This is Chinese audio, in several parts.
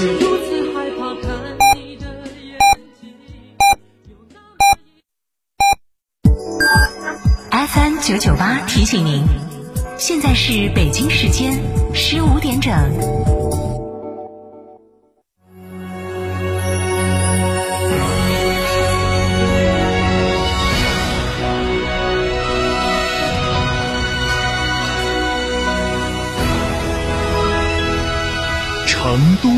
是如此害怕看你的眼睛。FM 九九八提醒您，现在是北京时间十五点整。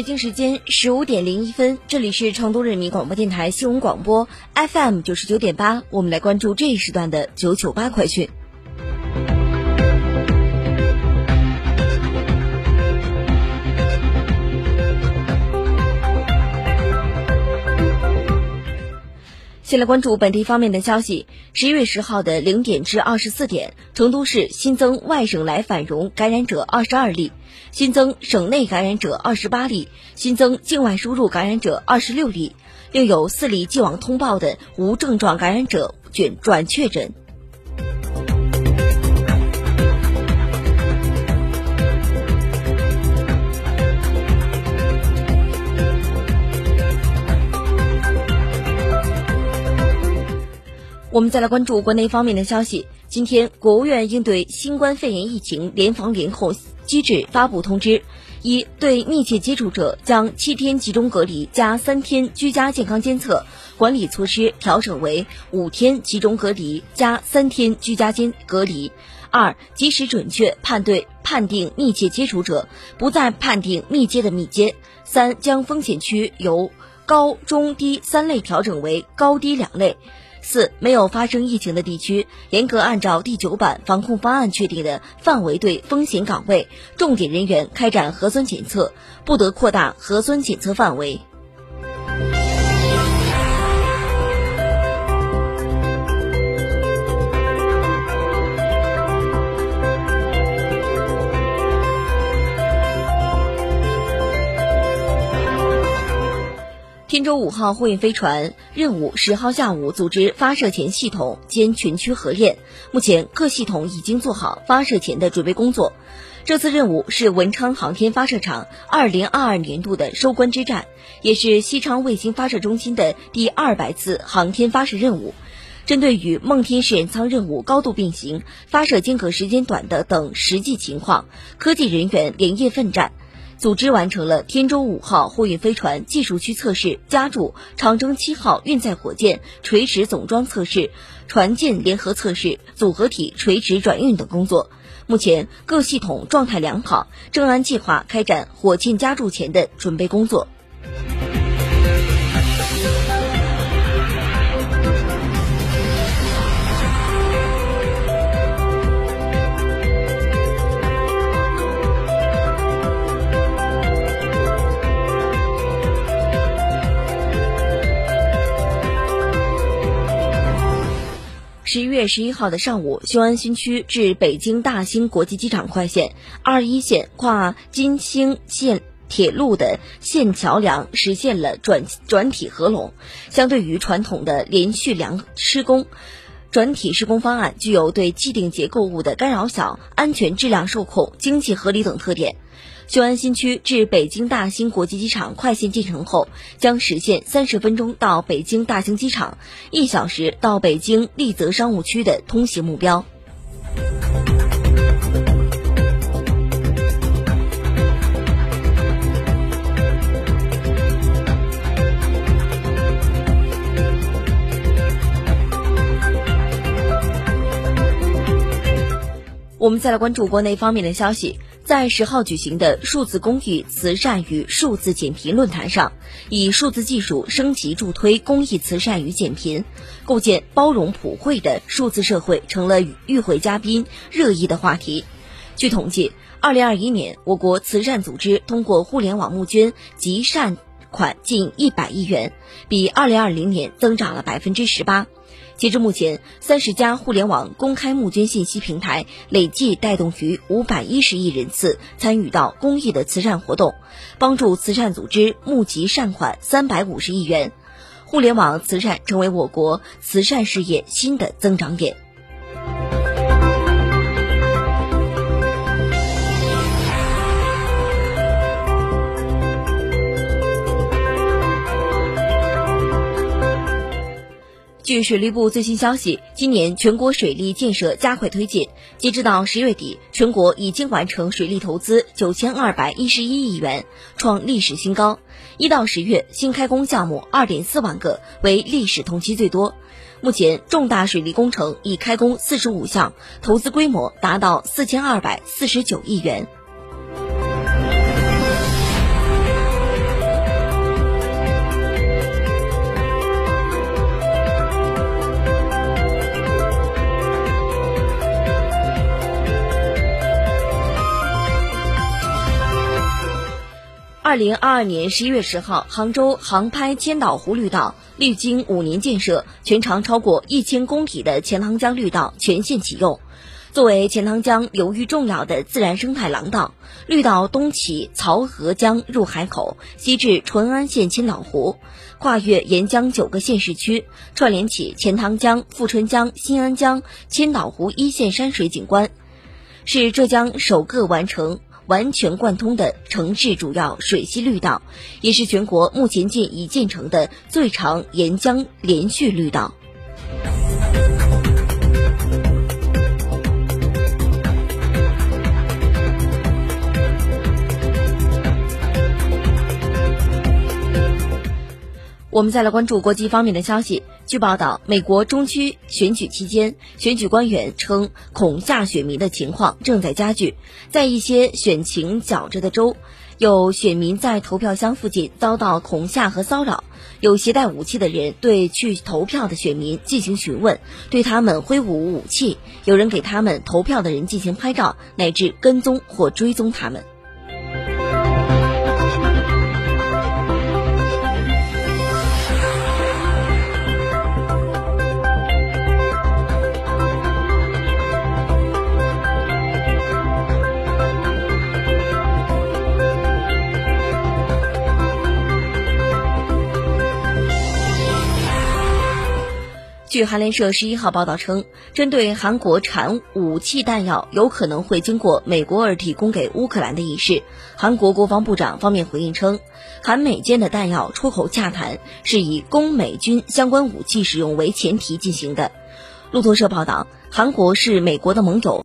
北京时间十五点零一分，这里是成都人民广播电台新闻广播 FM 九十九点八，我们来关注这一时段的九九八快讯。先来关注本地方面的消息。十一月十号的零点至二十四点，成都市新增外省来返蓉感染者二十二例，新增省内感染者二十八例，新增境外输入感染者二十六例，另有四例既往通报的无症状感染者转转确诊。我们再来关注国内方面的消息。今天，国务院应对新冠肺炎疫情联防联控机制发布通知：一、对密切接触者将七天集中隔离加三天居家健康监测管理措施调整为五天集中隔离加三天居家监隔离；二、及时准确判对判定密切接触者，不再判定密接的密接；三、将风险区由高、中、低三类调整为高低两类。四、没有发生疫情的地区，严格按照第九版防控方案确定的范围对风险岗位、重点人员开展核酸检测，不得扩大核酸检测范围。天舟五号货运飞船任务十号下午组织发射前系统兼全区合练，目前各系统已经做好发射前的准备工作。这次任务是文昌航天发射场二零二二年度的收官之战，也是西昌卫星发射中心的第二百次航天发射任务。针对与梦天实验舱任务高度并行、发射间隔时间短的等实际情况，科技人员连夜奋战。组织完成了天舟五号货运飞船技术区测试、加注长征七号运载火箭垂直总装测试、船舰联合测试、组合体垂直转运等工作。目前各系统状态良好，正按计划开展火箭加注前的准备工作。月十一号的上午，雄安新区至北京大兴国际机场快线二一线跨金星线铁路的线桥梁实现了转转体合拢。相对于传统的连续梁施工，转体施工方案具有对既定结构物的干扰小、安全质量受控、经济合理等特点。雄安新区至北京大兴国际机场快线建成后，将实现三十分钟到北京大兴机场、一小时到北京丽泽商务区的通行目标。我们再来关注国内方面的消息，在十号举行的数字公益慈善与数字减贫论坛上，以数字技术升级助推公益慈善与减贫，构建包容普惠的数字社会成了与会嘉宾热议的话题。据统计，二零二一年我国慈善组织通过互联网募捐集善款近一百亿元，比二零二零年增长了百分之十八。截至目前，三十家互联网公开募捐信息平台累计带动逾五百一十亿人次参与到公益的慈善活动，帮助慈善组织募集善款三百五十亿元。互联网慈善成为我国慈善事业新的增长点。据水利部最新消息，今年全国水利建设加快推进，截止到十月底，全国已经完成水利投资九千二百一十一亿元，创历史新高。一到十月，新开工项目二点四万个，为历史同期最多。目前，重大水利工程已开工四十五项，投资规模达到四千二百四十九亿元。二零二二年十一月十号，杭州航拍千岛湖绿道历经五年建设，全长超过一千公里的钱塘江绿道全线启用。作为钱塘江流域重要的自然生态廊道，绿道东起漕河江入海口，西至淳安县千岛湖，跨越沿江九个县市区，串联起钱塘江、富春江、新安江、千岛湖一线山水景观，是浙江首个完成。完全贯通的城市主要水系绿道，也是全国目前建已建成的最长沿江连续绿道。我们再来关注国际方面的消息。据报道，美国中区选举期间，选举官员称恐吓选民的情况正在加剧。在一些选情较着的州，有选民在投票箱附近遭到恐吓和骚扰，有携带武器的人对去投票的选民进行询问，对他们挥舞武器，有人给他们投票的人进行拍照，乃至跟踪或追踪他们。据韩联社十一号报道称，针对韩国产武器弹药有可能会经过美国而提供给乌克兰的一事，韩国国防部长方面回应称，韩美间的弹药出口洽谈是以供美军相关武器使用为前提进行的。路透社报道，韩国是美国的盟友。